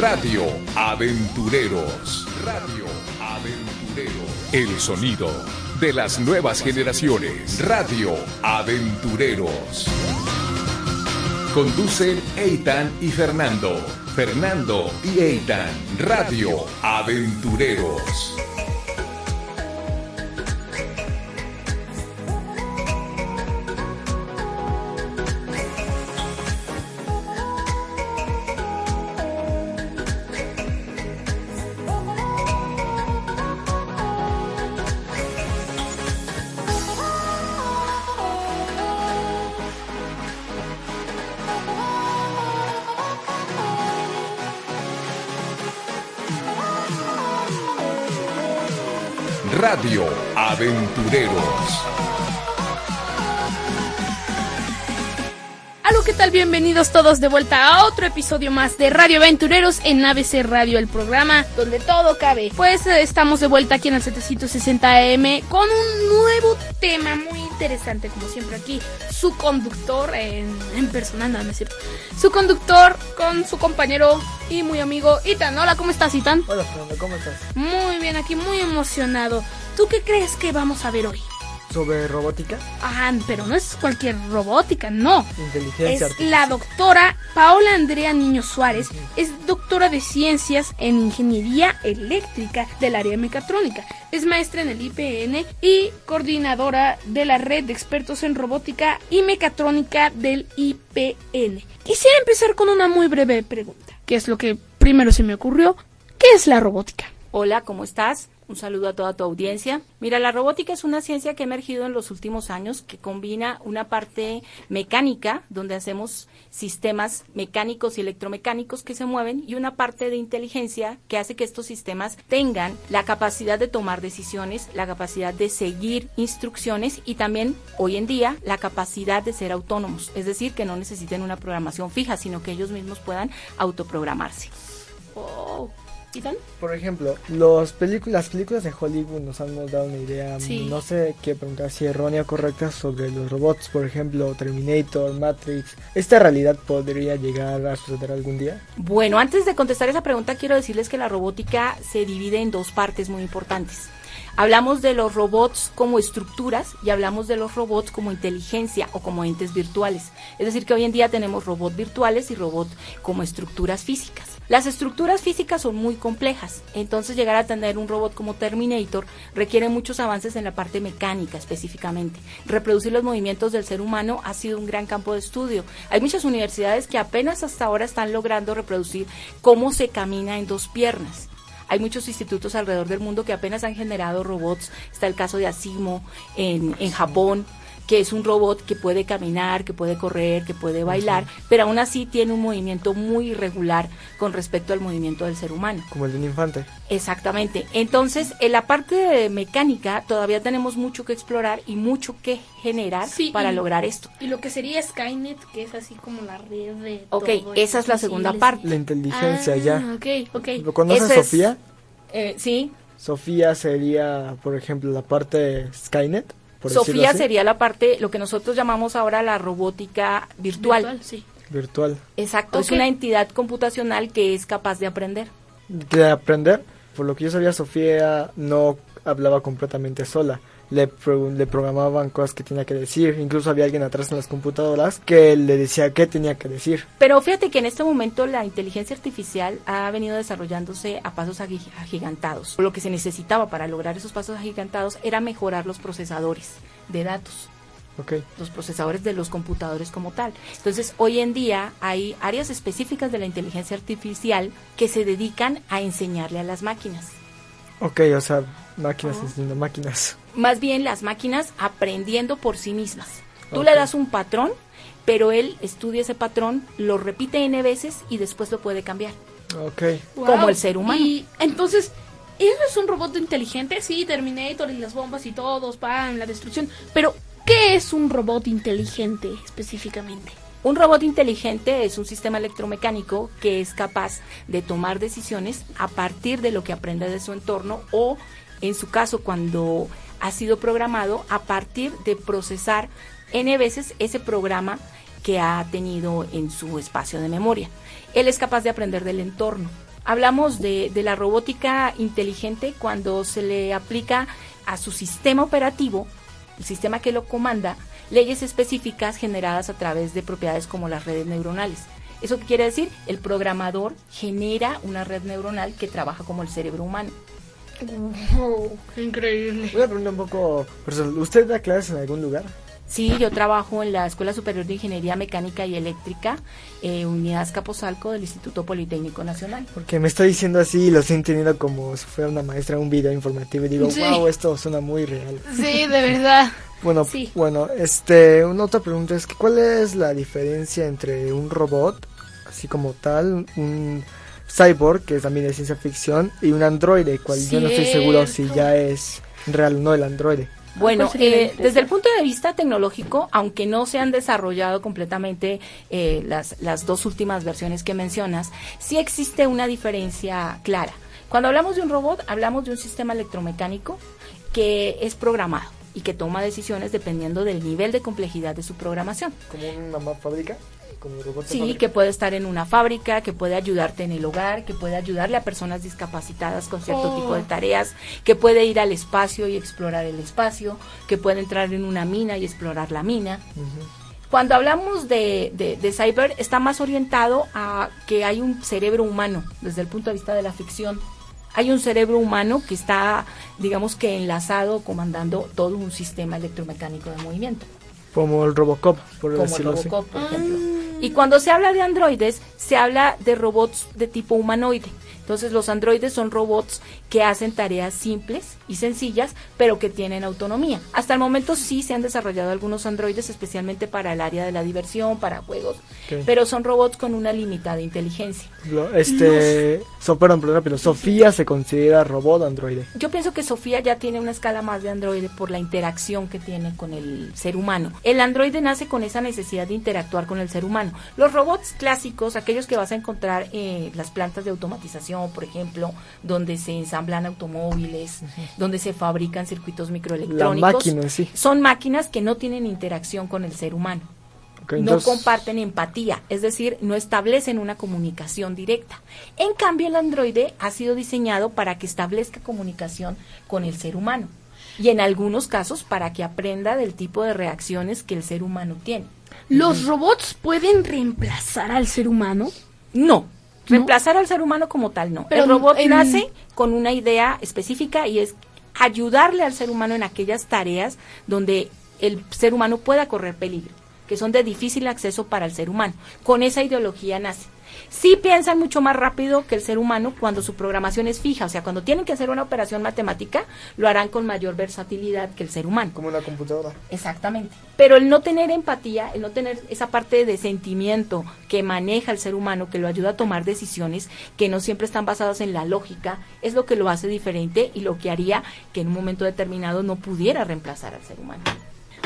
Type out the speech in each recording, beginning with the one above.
Radio Aventureros. Radio Aventureros. El sonido de las nuevas generaciones. Radio Aventureros. Conducen Eitan y Fernando. Fernando y Eitan. Radio Aventureros. Aventureros. Aló, ¿qué tal? Bienvenidos todos de vuelta a otro episodio más de Radio Aventureros en ABC Radio, el programa donde todo cabe. Pues eh, estamos de vuelta aquí en el 760 AM con un nuevo tema muy interesante, como siempre aquí. Su conductor, en, en persona, no, no es cierto. Su conductor con su compañero y muy amigo Itan. Hola, ¿cómo estás, Itan? Hola Fernando, ¿cómo estás? Muy bien, aquí muy emocionado. ¿Tú qué crees que vamos a ver hoy? Sobre robótica, Ah, pero no es cualquier robótica, no. inteligencia Es artificial. la doctora Paola Andrea Niño Suárez. Es doctora de ciencias en ingeniería eléctrica del área mecatrónica. Es maestra en el IPN y coordinadora de la red de expertos en robótica y mecatrónica del IPN. Quisiera empezar con una muy breve pregunta, que es lo que primero se me ocurrió. ¿Qué es la robótica? Hola, ¿cómo estás? Un saludo a toda tu audiencia. Mira, la robótica es una ciencia que ha emergido en los últimos años que combina una parte mecánica, donde hacemos sistemas mecánicos y electromecánicos que se mueven, y una parte de inteligencia que hace que estos sistemas tengan la capacidad de tomar decisiones, la capacidad de seguir instrucciones y también, hoy en día, la capacidad de ser autónomos. Es decir, que no necesiten una programación fija, sino que ellos mismos puedan autoprogramarse. Oh, Por ejemplo, los pelicu- las películas de Hollywood nos han dado una idea, Sí. no sé qué preguntar si errónea o correcta sobre los robots, por ejemplo, Terminator, Matrix. ¿Esta realidad podría llegar a suceder algún día? Bueno, antes de contestar esa pregunta, quiero decirles que la robótica se divide en dos partes muy importantes. Hablamos de los robots como estructuras y hablamos de los robots como inteligencia o como entes virtuales. Es decir, que hoy en día tenemos robots virtuales y robots como estructuras físicas. Las estructuras físicas son muy complejas, entonces llegar a tener un robot como Terminator requiere muchos avances en la parte mecánica específicamente. Reproducir los movimientos del ser humano ha sido un gran campo de estudio. Hay muchas universidades que apenas hasta ahora están logrando reproducir cómo se camina en dos piernas. Hay muchos institutos alrededor del mundo que apenas han generado robots. Está el caso de Asimo en, en Japón, que es un robot que puede caminar, que puede correr, que puede bailar, pero aún así tiene un movimiento muy irregular con respecto al movimiento del ser humano. Como el de un infante. Exactamente. Entonces, en la parte de mecánica todavía tenemos mucho que explorar y mucho que generar Sí, para y- lograr esto. Y lo que sería Skynet, que es así como la red de... Ok, todo, esa es la segunda parte. La inteligencia Ah, ya. ok, ok. ¿Lo conoces, es- Sofía? Eh, sí, Sofía sería, por ejemplo, la parte Skynet. Sofía así, sería la parte, lo que nosotros llamamos ahora la robótica virtual. sí. Virtual. Exacto, es una entidad computacional que es capaz de aprender. De aprender, por lo que yo sabía, Sofía no hablaba completamente sola. Le, pro- le programaban cosas que tenía que decir. Incluso había alguien atrás en las computadoras que le decía qué tenía que decir. Pero fíjate que en este momento la inteligencia artificial ha venido desarrollándose a pasos agi- agigantados. Lo que se necesitaba para lograr esos pasos agigantados era mejorar los procesadores de datos. Ok. los procesadores de los computadores como tal. Entonces, hoy en día hay áreas específicas de la inteligencia artificial que se dedican a enseñarle a las máquinas. Ok, o sea, máquinas enseñando máquinas. Más bien las máquinas aprendiendo por sí mismas. Tú le das un patrón, pero él estudia ese patrón, lo repite n veces y después lo puede cambiar. Ok. Como el ser humano. Y entonces, ¿eso es un robot inteligente? Sí, Terminator y las bombas y todos, pan, la destrucción. Pero, ¿qué es un robot inteligente específicamente? Un robot inteligente es un sistema electromecánico que es capaz de tomar decisiones a partir de lo que aprende de su entorno o, en su caso, cuando ha sido programado, a partir de procesar n veces ese programa que ha tenido en su espacio de memoria. Él es capaz de aprender del entorno. hablamos de, la robótica inteligente cuando se le aplica a su sistema operativo, el sistema que lo comanda, leyes específicas generadas a través de propiedades como las redes neuronales. ¿Eso qué quiere decir? El programador genera una red neuronal que trabaja como el cerebro humano. Qué increíble. Una pregunta un poco personal. ¿Usted da clases en algún lugar? Sí, yo trabajo en la Escuela Superior de Ingeniería Mecánica y Eléctrica, eh, Unidad Escaposalco del Instituto Politécnico Nacional. Porque me está diciendo así y lo estoy entendiendo como si fuera una maestra en un video informativo y digo, Sí. wow, esto suena muy real. Sí, de verdad. Bueno, Sí. bueno, este, una otra pregunta es que ¿cuál es la diferencia entre un robot, así como tal, un cyborg, que es también de ciencia ficción, y un androide, cual yo no estoy seguro si ya es real o no el androide? Bueno, ¿Cuál sería la eh, desde el punto de vista tecnológico, aunque no se han desarrollado completamente eh, las, las dos últimas versiones que mencionas, sí existe una diferencia clara. Cuando hablamos de un robot, hablamos de un sistema electromecánico que es programado y que toma decisiones dependiendo del nivel de complejidad de su programación. ¿Como una fábrica? ¿Como un robot de Sí, fábrica? que puede estar en una fábrica, que puede ayudarte en el hogar, que puede ayudarle a personas discapacitadas con cierto Oh. tipo de tareas, que puede ir al espacio y explorar el espacio, que puede entrar en una mina y explorar la mina. Cuando hablamos de, de, de cyber, está más orientado a que hay un cerebro humano, desde el punto de vista de la ficción. Hay un cerebro humano que está, digamos que enlazado, comandando todo un sistema electromecánico de movimiento Como el Robocop, por como decirlo así. Robocop, por ejemplo. Y cuando se habla de androides, se habla de robots de tipo humanoide. Entonces los androides son robots que hacen tareas simples y sencillas, pero que tienen autonomía. Hasta el momento sí se han desarrollado algunos androides, especialmente para el área de la diversión, para juegos, pero son robots con una limitada inteligencia. Este, so, perdón, perdón, pero Sofía se considera robot o androide. Yo pienso que Sofía ya tiene una escala más de androide por la interacción que tiene con el ser humano. El androide nace con esa necesidad de interactuar con el ser humano. Los robots clásicos, aquellos que vas a encontrar en las plantas de automatización, por ejemplo, donde se ensamblan automóviles, donde se fabrican circuitos microelectrónicos, máquina sí. son máquinas que no tienen interacción con el ser humano. No entonces- comparten empatía, es decir, no establecen una comunicación directa. En cambio, el androide ha sido diseñado para que establezca comunicación con el ser humano y en algunos casos para que aprenda del tipo de reacciones que el ser humano tiene. ¿Los robots pueden reemplazar al ser humano? No, reemplazar al ser humano como tal no. Pero el robot en- nace con una idea específica y es ayudarle al ser humano en aquellas tareas donde el ser humano pueda correr peligro, que son de difícil acceso para el ser humano. Con esa ideología nace. Sí piensan mucho más rápido que el ser humano cuando su programación es fija, o sea, cuando tienen que hacer una operación matemática, lo harán con mayor versatilidad que el ser humano. Como una computadora. Exactamente. Pero el no tener empatía, el no tener esa parte de sentimiento que maneja el ser humano, que lo ayuda a tomar decisiones que no siempre están basadas en la lógica, es lo que lo hace diferente y lo que haría que en un momento determinado no pudiera reemplazar al ser humano.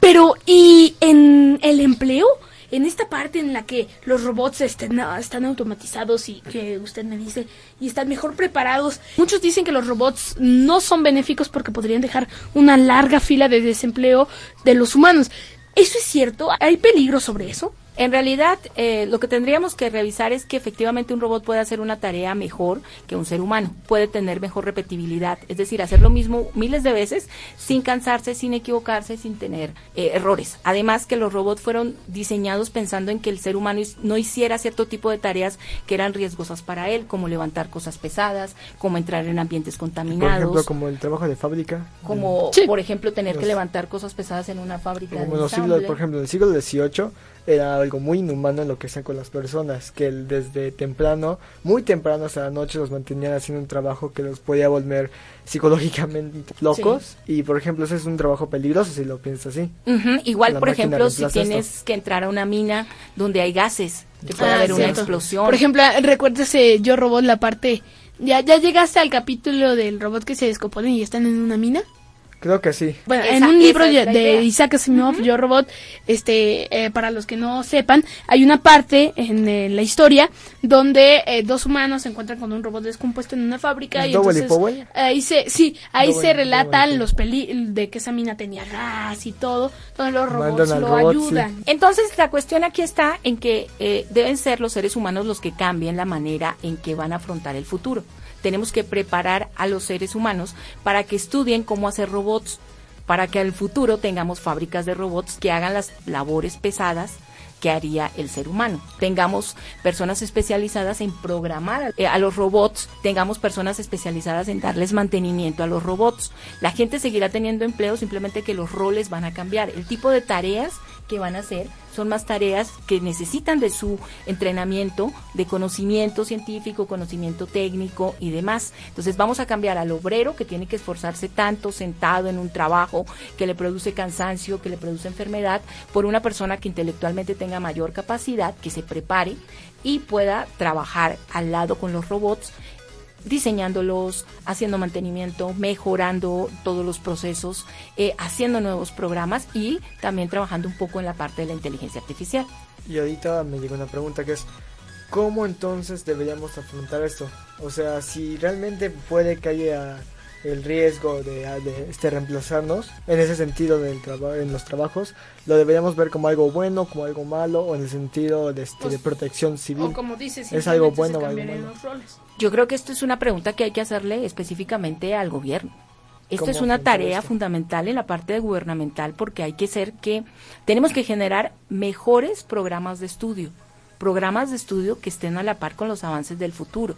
Pero, ¿y en el empleo? En esta parte en la que los robots estén, ah, están automatizados y que usted me dice, y están mejor preparados, muchos dicen que los robots no son benéficos porque podrían dejar una larga fila de desempleo de los humanos. ¿Eso es cierto? ¿Hay peligro sobre eso? En realidad, eh, lo que tendríamos que revisar es que efectivamente un robot puede hacer una tarea mejor que un ser humano, puede tener mejor repetibilidad, es decir, hacer lo mismo miles de veces sin cansarse, sin equivocarse, sin tener eh, errores. Además que los robots fueron diseñados pensando en que el ser humano no hiciera cierto tipo de tareas que eran riesgosas para él, como levantar cosas pesadas, como entrar en ambientes Por contaminados, ejemplo, como el trabajo de fábrica. como Sí. por ejemplo tener que levantar cosas pesadas en una fábrica Como de los siglos, por ejemplo, en el siglo XVIII era algo muy inhumano en lo que hacían con las personas, que desde temprano, muy temprano hasta la noche los mantenían haciendo un trabajo que los podía volver psicológicamente locos y por ejemplo ese es un trabajo peligroso si lo piensas así. Igual, por ejemplo, si tienes esto. que entrar a una mina donde hay gases, que puede Ah, haber una explosión. Por ejemplo, recuérdese Yo Robot, la parte... ¿Ya, ¿Ya llegaste al capítulo del robot que se descompone y están en una mina? Creo que sí. Bueno, Esa- en un libro es de. Isaac Asimov, Yo Robot, este, eh, para los que no sepan, hay una parte en eh, la historia donde eh, dos humanos se encuentran con un robot descompuesto en una fábrica ¿Es y entonces Powell? ahí se, sí, ahí Double- se relatan Double. los peli de que esa mina tenía gas y todo, donde los robots lo robot, sí. ayudan. Entonces, la cuestión aquí está en que eh, deben ser los seres humanos los que cambien la manera en que van a afrontar el futuro. Tenemos que preparar a los seres humanos para que estudien cómo hacer robots, para que al futuro tengamos fábricas de robots que hagan las labores pesadas que haría el ser humano. Tengamos personas especializadas en programar eh, a los robots, tengamos personas especializadas en darles mantenimiento a los robots. La gente seguirá teniendo empleo, simplemente que los roles van a cambiar. El tipo de tareas que van a hacer son más tareas que necesitan de su entrenamiento, de conocimiento científico, conocimiento técnico y demás. Entonces vamos a cambiar al obrero que tiene que esforzarse tanto sentado en un trabajo que le produce cansancio, que le produce enfermedad, por una persona que intelectualmente tenga mayor capacidad, que se prepare y pueda trabajar al lado con los robots diseñándolos, haciendo mantenimiento, mejorando todos los procesos, eh, haciendo nuevos programas y también trabajando un poco en la parte de la inteligencia artificial. Y ahorita me llegó una pregunta que es, ¿cómo entonces deberíamos afrontar esto? O sea, si realmente puede que haya el riesgo de, de, este reemplazarnos en ese sentido del trabajo en los trabajos lo deberíamos ver como algo bueno como algo malo o en el sentido de, este, Pues, de protección civil O como dices, ¿Es algo bueno se o algo malo? los roles. Yo creo que esto es una pregunta que hay que hacerle específicamente al gobierno. Esto ¿Cómo es una tarea esto? fundamental en la parte gubernamental porque hay que ser que tenemos que generar mejores programas de estudio, programas de estudio que estén a la par con los avances del futuro.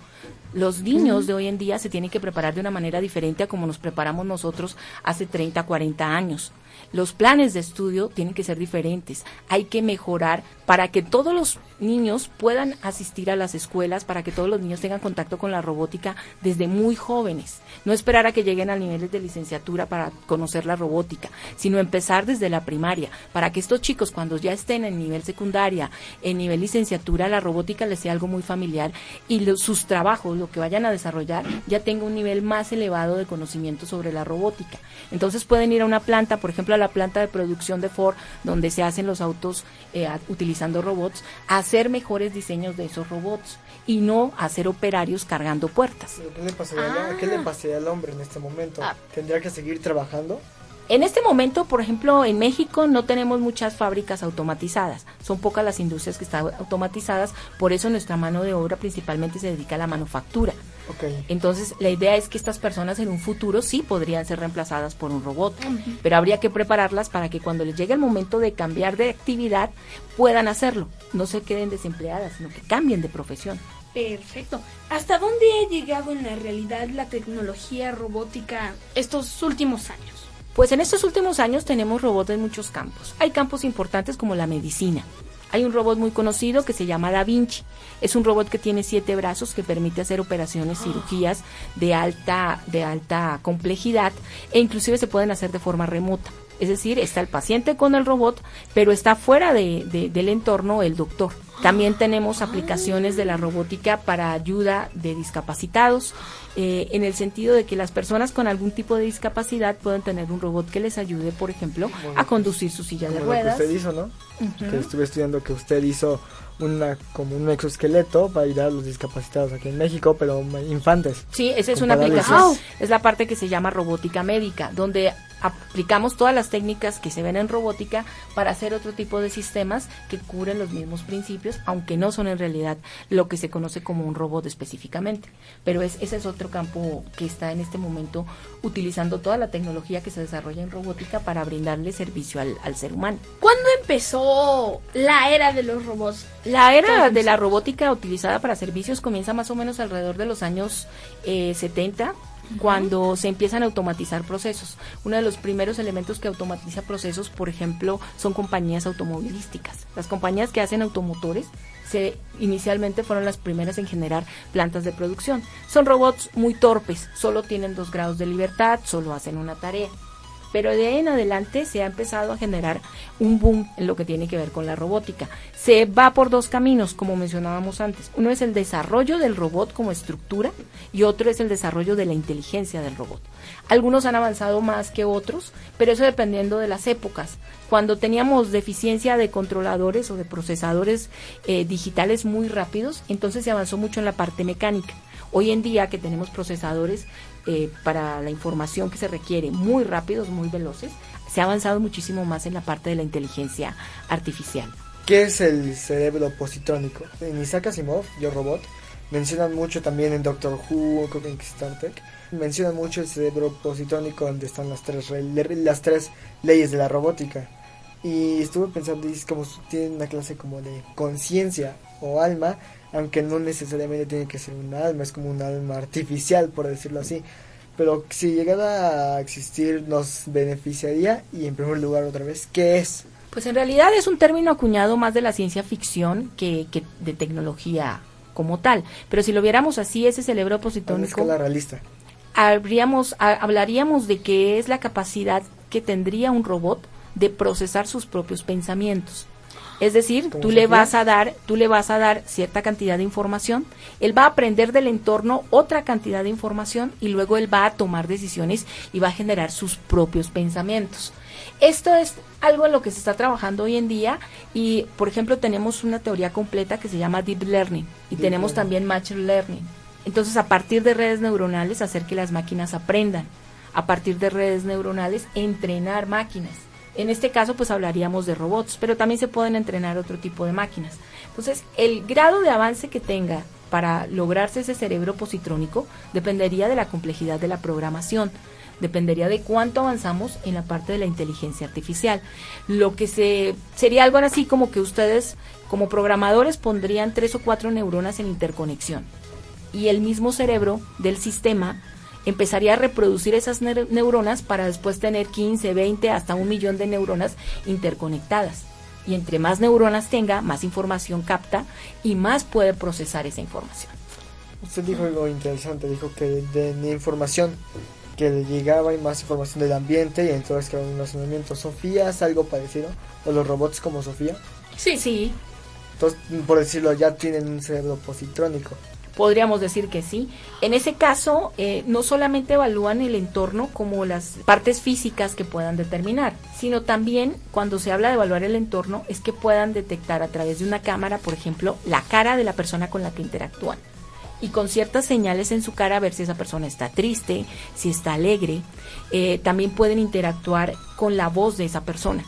Los niños de hoy en día se tienen que preparar de una manera diferente a como nos preparamos nosotros hace 30, 40 años. Los planes de estudio tienen que ser diferentes. Hay que mejorar para que todos los niños puedan asistir a las escuelas, para que todos los niños tengan contacto con la robótica desde muy jóvenes. No esperar a que lleguen a niveles de licenciatura para conocer la robótica, sino empezar desde la primaria, para que estos chicos cuando ya estén en nivel secundaria, en nivel licenciatura, la robótica les sea algo muy familiar y sus trabajos, lo que vayan a desarrollar, ya tenga un nivel más elevado de conocimiento sobre la robótica. Entonces pueden ir a una planta, por ejemplo, a la planta de producción de Ford, donde se hacen los autos eh, utilizando robots, hacer mejores diseños de esos robots y no a ser operarios cargando puertas. ¿Qué le, pasaría, al- ¿Qué le pasaría al hombre en este momento? Ah. ¿Tendría que seguir trabajando? En este momento, por ejemplo, en México no tenemos muchas fábricas automatizadas. Son pocas las industrias que están automatizadas, por eso nuestra mano de obra principalmente se dedica a la manufactura. Entonces, la idea es que estas personas en un futuro sí podrían ser reemplazadas por un robot, pero habría que prepararlas para que cuando les llegue el momento de cambiar de actividad puedan hacerlo. No se queden desempleadas, sino que cambien de profesión. Perfecto. ¿Hasta dónde ha llegado en la realidad la tecnología robótica estos últimos años? Pues en estos últimos años tenemos robots en muchos campos. Hay campos importantes como la medicina. Hay un robot muy conocido que se llama Da Vinci. Es un robot que tiene siete brazos que permite hacer operaciones, cirugías de alta, de alta complejidad e inclusive se pueden hacer de forma remota. Es decir, está el paciente con el robot, pero está fuera de- de- del entorno el doctor. También tenemos aplicaciones de la robótica para ayuda de discapacitados, eh, en el sentido de que las personas con algún tipo de discapacidad pueden tener un robot que les ayude, por ejemplo, a conducir su silla de Como lo que ruedas. usted hizo, ¿no? Que estuve estudiando que usted hizo una como un exoesqueleto para ayudar a los discapacitados aquí en México, pero infantes. Sí, esa es una parálisis. aplicación. Es la parte que se llama robótica médica, donde aplicamos todas las técnicas que se ven en robótica para hacer otro tipo de sistemas que cubren los mismos principios, aunque no son en realidad lo que se conoce como un robot específicamente. Pero es, ese es otro campo que está en este momento utilizando toda la tecnología que se desarrolla en robótica para brindarle servicio al, al ser humano. ¿Cuándo empezó la era de los robots? La era Entonces- de la robótica utilizada para servicios comienza más o menos alrededor de los años eh, 70, cuando se empiezan a automatizar procesos. Uno de los primeros elementos que automatiza procesos, por ejemplo, son compañías automovilísticas. Las compañías que hacen automotores se inicialmente fueron las primeras en generar plantas de producción. Son robots muy torpes, solo tienen dos grados de libertad, solo hacen una tarea. Pero de ahí en adelante se ha empezado a generar un boom en lo que tiene que ver con la robótica. Se va por dos caminos, como mencionábamos antes. Uno es el desarrollo del robot como estructura y otro es el desarrollo de la inteligencia del robot. Algunos han avanzado más que otros, pero eso dependiendo de las épocas. Cuando teníamos deficiencia de controladores o de procesadores eh, digitales muy rápidos, entonces se avanzó mucho en la parte mecánica. Hoy en día que tenemos procesadores eh, para la información que se requiere muy rápidos, muy veloces, se ha avanzado muchísimo más en la parte de la inteligencia artificial. ¿Qué es el cerebro positrónico? En Isaac Asimov, Yo Robot, mencionan mucho también en Doctor Who, en Star Trek, mencionan mucho el cerebro positrónico donde están las tres, las tres leyes de la robótica. Y estuve pensando, es como tiene una clase como de conciencia o alma, aunque no necesariamente tiene que ser un alma, es como un alma artificial, por decirlo así. Pero si llegara a existir, nos beneficiaría y en primer lugar otra vez, ¿qué es? Pues en realidad es un término acuñado más de la ciencia ficción que, que de tecnología como tal. Pero si lo viéramos así, ese cerebro positónico... realista. Habríamos, hablaríamos de que es la capacidad que tendría un robot de procesar sus propios pensamientos. Es decir, tú le vas a dar, tú le vas a dar cierta cantidad de información, él va a aprender del entorno otra cantidad de información y luego él va a tomar decisiones y va a generar sus propios pensamientos. Esto es algo en lo que se está trabajando hoy en día y, por ejemplo, tenemos una teoría completa que se llama Deep Learning y tenemos también Machine Learning. Entonces, a partir de redes neuronales, hacer que las máquinas aprendan. A partir de redes neuronales, entrenar máquinas. En este caso, pues hablaríamos de robots, pero también se pueden entrenar otro tipo de máquinas. Entonces, el grado de avance que tenga para lograrse ese cerebro positrónico dependería de la complejidad de la programación, dependería de cuánto avanzamos en la parte de la inteligencia artificial. Lo que se sería algo así como que ustedes como programadores pondrían tres o cuatro neuronas en interconexión y el mismo cerebro del sistema empezaría a reproducir esas neuronas para después tener 15, 20, hasta un millón de neuronas interconectadas. Y entre más neuronas tenga, más información capta y más puede procesar esa información. Usted dijo algo interesante, dijo que de, la información que le llegaba y más información del ambiente y entonces que un razonamiento. ¿Sofía es algo parecido? ¿O los robots como Sofía? Sí, sí. Entonces, por decirlo, ya tienen un cerebro positrónico podríamos decir que sí. En ese caso, eh, no solamente evalúan el entorno como las partes físicas que puedan determinar, sino también cuando se habla de evaluar el entorno es que puedan detectar a través de una cámara, por ejemplo, la cara de la persona con la que interactúan. Y con ciertas señales en su cara ver si esa persona está triste, si está alegre. Eh, también pueden interactuar con la voz de esa persona.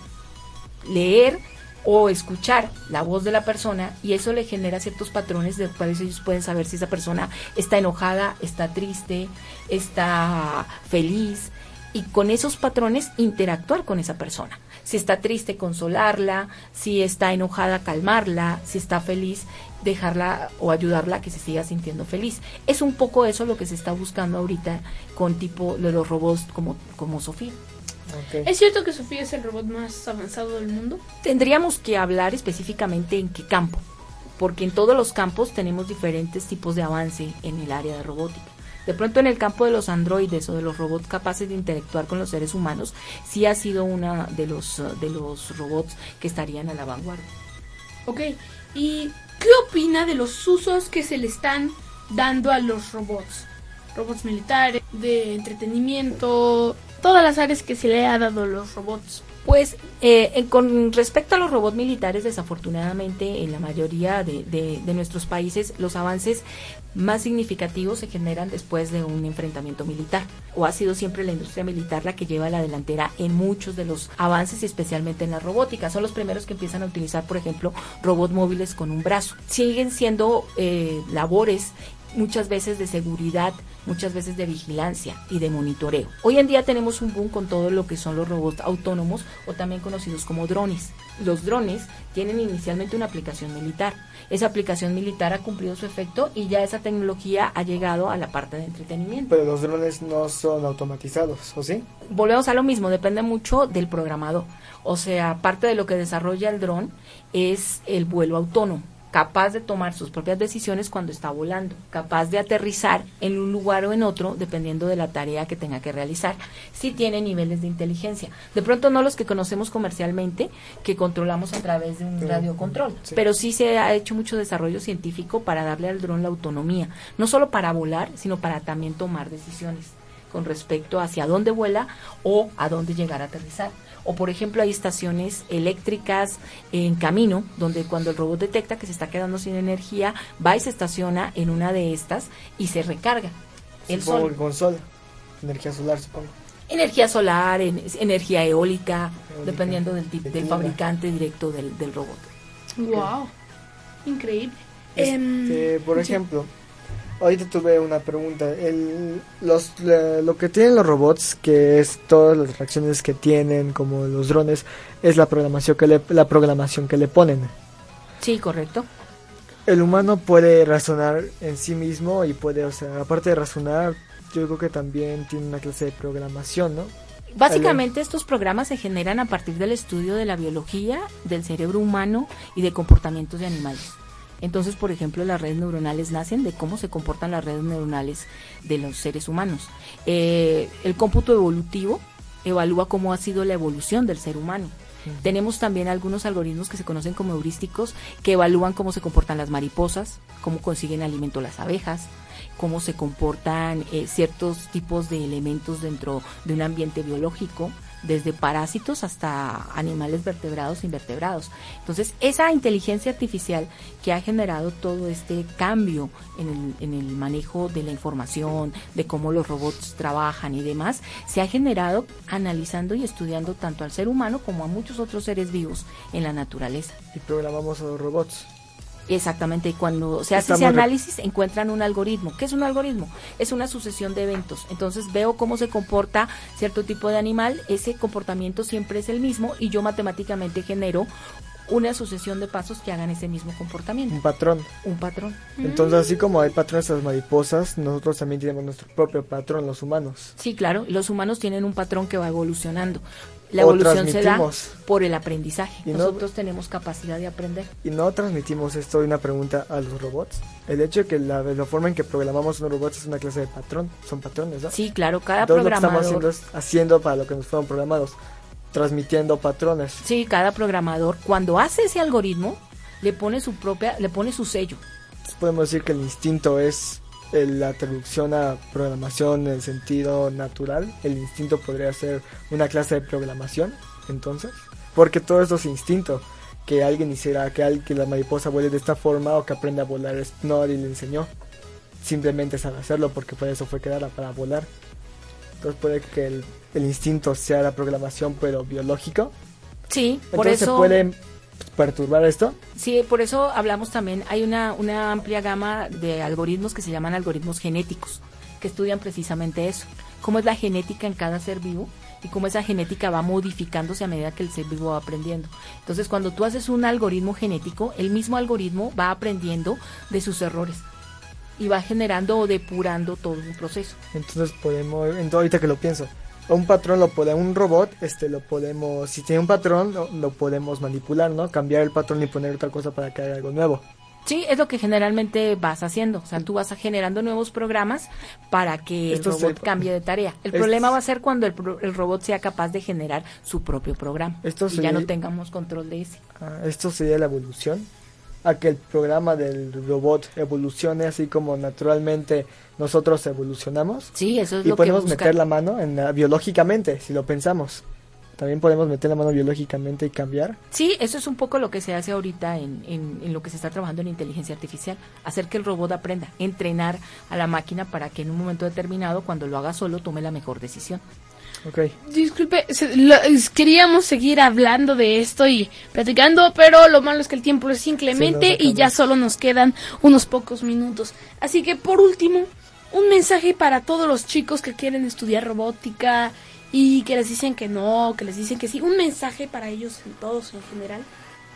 Leer o escuchar la voz de la persona y eso le genera ciertos patrones de los cuales ellos pueden saber si esa persona está enojada, está triste, está feliz y con esos patrones interactuar con esa persona. Si está triste, consolarla, si está enojada, calmarla, si está feliz, dejarla o ayudarla a que se siga sintiendo feliz. Es un poco eso lo que se está buscando ahorita con tipo de los robots como, como Sofía. ¿Es cierto que Sofía es el robot más avanzado del mundo? Tendríamos que hablar específicamente en qué campo, porque en todos los campos tenemos diferentes tipos de avance en el área de robótica. De pronto en el campo de los androides o de los robots capaces de interactuar con los seres humanos, sí ha sido una de los, de los robots que estarían a la vanguardia. Ok, ¿y qué opina de los usos que se le están dando a los robots? Robots militares, de entretenimiento, todas las áreas que se le ha dado los robots. Pues eh, con respecto a los robots militares, desafortunadamente en la mayoría de, de, nuestros países los avances más significativos se generan después de un enfrentamiento militar. O ha sido siempre la industria militar la que lleva la delantera en muchos de los avances y especialmente en la robótica. Son los primeros que empiezan a utilizar, por ejemplo, robots móviles con un brazo. Siguen siendo eh, labores muchas veces de seguridad, muchas veces de vigilancia y de monitoreo. Hoy en día tenemos un boom con todo lo que son los robots autónomos o también conocidos como drones. Los drones tienen inicialmente una aplicación militar. Esa aplicación militar ha cumplido su efecto y ya esa tecnología ha llegado a la parte de entretenimiento. Pero los drones no son automatizados, ¿o sí? Volvemos a lo mismo, depende mucho del programador. O sea, parte de lo que desarrolla el dron es el vuelo autónomo capaz de tomar sus propias decisiones cuando está volando, capaz de aterrizar en un lugar o en otro dependiendo de la tarea que tenga que realizar, si tiene niveles de inteligencia. De pronto no los que conocemos comercialmente, que controlamos a través de un radiocontrol, pero sí se ha hecho mucho desarrollo científico para darle al dron la autonomía, no solo para volar, sino para también tomar decisiones con respecto hacia dónde vuela o a dónde llegar a aterrizar. O por ejemplo hay estaciones eléctricas en camino donde cuando el robot detecta que se está quedando sin energía, va y se estaciona en una de estas y se recarga. El sol. Con sol. Energía solar, supongo. Energía solar, energía eólica, dependiendo del, del fabricante directo del, del, robot. Wow, increíble. Este, por ejemplo, ahorita tuve una pregunta. El, los, lo que tienen los robots, que es todas las reacciones que tienen, como los drones, es la programación que le, la programación que le ponen. Sí, correcto. El humano puede razonar en sí mismo y puede, o sea, aparte de razonar, yo creo que también tiene una clase de programación, ¿no? Básicamente estos programas se generan a partir del estudio de la biología, del cerebro humano y de comportamientos de animales. Entonces, por ejemplo, las redes neuronales nacen de cómo se comportan las redes neuronales de los seres humanos. Eh, el cómputo evolutivo evalúa cómo ha sido la evolución del ser humano. Tenemos también algunos algoritmos que se conocen como heurísticos que evalúan cómo se comportan las mariposas, cómo consiguen alimento las abejas, cómo se comportan eh, ciertos tipos de elementos dentro de un ambiente biológico desde parásitos hasta animales vertebrados e invertebrados. Entonces, esa inteligencia artificial que ha generado todo este cambio en el, manejo de la información, de cómo los robots trabajan y demás, se ha generado analizando y estudiando tanto al ser humano como a muchos otros seres vivos en la naturaleza. Y programamos a los robots. Exactamente, cuando se hace ese análisis encuentran un algoritmo. ¿Qué es un algoritmo? Es una sucesión de eventos. Entonces veo cómo se comporta cierto tipo de animal, ese comportamiento siempre es el mismo y yo matemáticamente genero una sucesión de pasos que hagan ese mismo comportamiento. Un patrón. Un patrón. Entonces, así como hay patrones a las mariposas, nosotros también tenemos nuestro propio patrón, los humanos. Sí, claro, los humanos tienen un patrón que va evolucionando. La evolución se da por el aprendizaje. Y Nosotros tenemos capacidad de aprender. ¿Y no transmitimos esto una pregunta a los robots? El hecho de que la, forma en que programamos unos robots es una clase de patrón, son patrones, ¿no? Sí, claro, cada programador... Lo que estamos haciendo, haciendo para lo que nos fueron programados, transmitiendo patrones. Sí, cada programador cuando hace ese algoritmo le pone su propia, le pone su sello. podemos decir que el instinto es la traducción a programación en el sentido natural, el instinto podría ser una clase de programación, entonces, porque todo eso es instinto, que alguien hiciera, que, alguien, que la mariposa vuele de esta forma o que aprenda a volar, no nadie le enseñó, simplemente sabe hacerlo porque por eso fue creada para volar. Entonces puede que el, instinto sea la programación pero biológico. Sí, por eso se puede perturbar esto? Sí, por eso hablamos también, hay una, una amplia gama de algoritmos que se llaman algoritmos genéticos, que estudian precisamente eso, cómo es la genética en cada ser vivo y cómo esa genética va modificándose a medida que el ser vivo va aprendiendo. Entonces, cuando tú haces un algoritmo genético, el mismo algoritmo va aprendiendo de sus errores y va generando o depurando todo un proceso. Entonces podemos, ahorita que lo pienso, un patrón lo puede un robot este lo podemos si tiene un patrón lo, podemos manipular no cambiar el patrón y poner otra cosa para que haga algo nuevo Sí, es lo que generalmente vas haciendo. O sea, tú vas generando nuevos programas para que el robot cambie de tarea. El problema va a ser cuando el, el, robot sea capaz de generar su propio programa esto y ya no tengamos control de ese. Ah, esto sería la evolución a que el programa del robot evolucione así como naturalmente nosotros evolucionamos. Sí, eso es y lo podemos meter la mano en biológicamente, si lo pensamos. También podemos meter la mano biológicamente y cambiar. Sí, eso es un poco lo que se hace ahorita en, en, en, lo que se está trabajando en inteligencia artificial. Hacer que el robot aprenda, entrenar a la máquina para que en un momento determinado, cuando lo haga solo, tome la mejor decisión. Okay. Disculpe, queríamos seguir hablando de esto y platicando, pero lo malo es que el tiempo es inclemente y ya solo nos quedan unos pocos minutos. Así que por último, un mensaje para todos los chicos que quieren estudiar robótica y que les dicen que no, que les dicen que sí. Un mensaje para ellos, todos en general.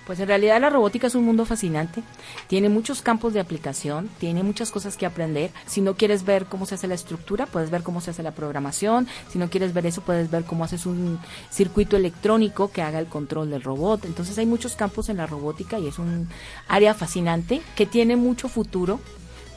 Pues en realidad la robótica es un mundo fascinante, tiene muchos campos de aplicación, tiene muchas cosas que aprender. Si no quieres ver cómo se hace la estructura, puedes ver cómo se hace la programación. Si no quieres ver eso, puedes ver cómo haces un circuito electrónico que haga el control del robot. Entonces hay muchos campos en la robótica y es un área fascinante que tiene mucho futuro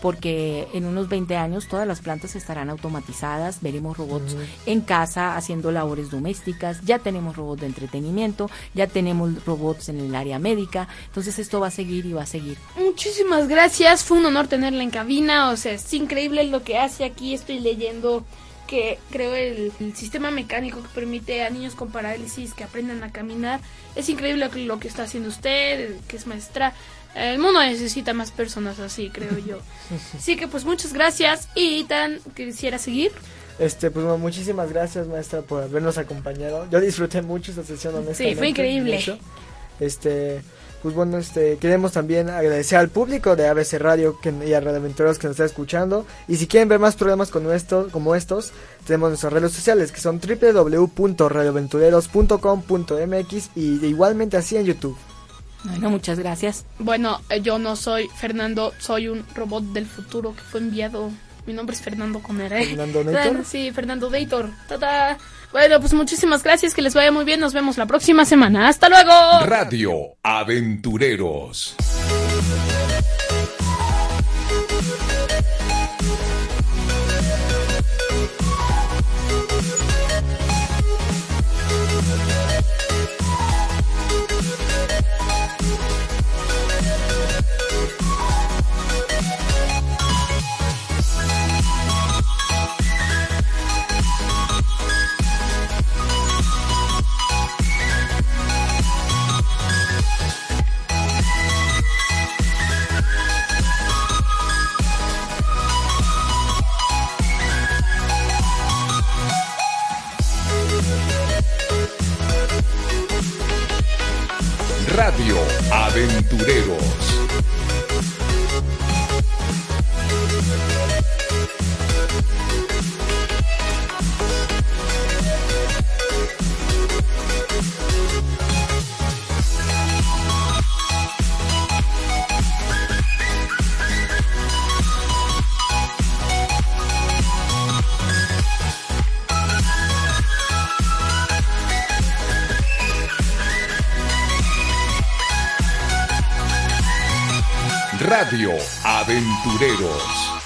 porque en unos 20 años todas las plantas estarán automatizadas, veremos robots en casa haciendo labores domésticas, ya tenemos robots de entretenimiento, ya tenemos robots en el área médica, entonces esto va a seguir y va a seguir. Muchísimas gracias, fue un honor tenerla en cabina, o sea, es increíble lo que hace aquí, estoy leyendo que creo el, el, sistema mecánico que permite a niños con parálisis que aprendan a caminar. Es increíble lo que está haciendo usted, que es maestra. El mundo necesita más personas así, creo yo. Así que pues muchas gracias. Y tan quisiera seguir. Este, pues bueno, muchísimas gracias maestra por habernos acompañado. Yo disfruté mucho esta sesión honestamente. Sí, fue increíble. Mucho. Este, pues bueno, este, queremos también agradecer al público de ABC Radio que, y a Radio Aventureros que nos está escuchando. Y si quieren ver más programas como estos, como estos tenemos nuestras redes sociales que son www.radioaventureros.com.mx y igualmente así en YouTube. Bueno, muchas gracias. Bueno, eh, yo no soy Fernando, soy un robot del futuro que fue enviado. Mi nombre es Fernando Conera. ¿Fernando Nator? Sí, Fernando Dator. ¡Tada! Bueno, pues muchísimas gracias, que les vaya muy bien. Nos vemos la próxima semana. ¡Hasta luego! Radio Aventureros. Radio Aventureros.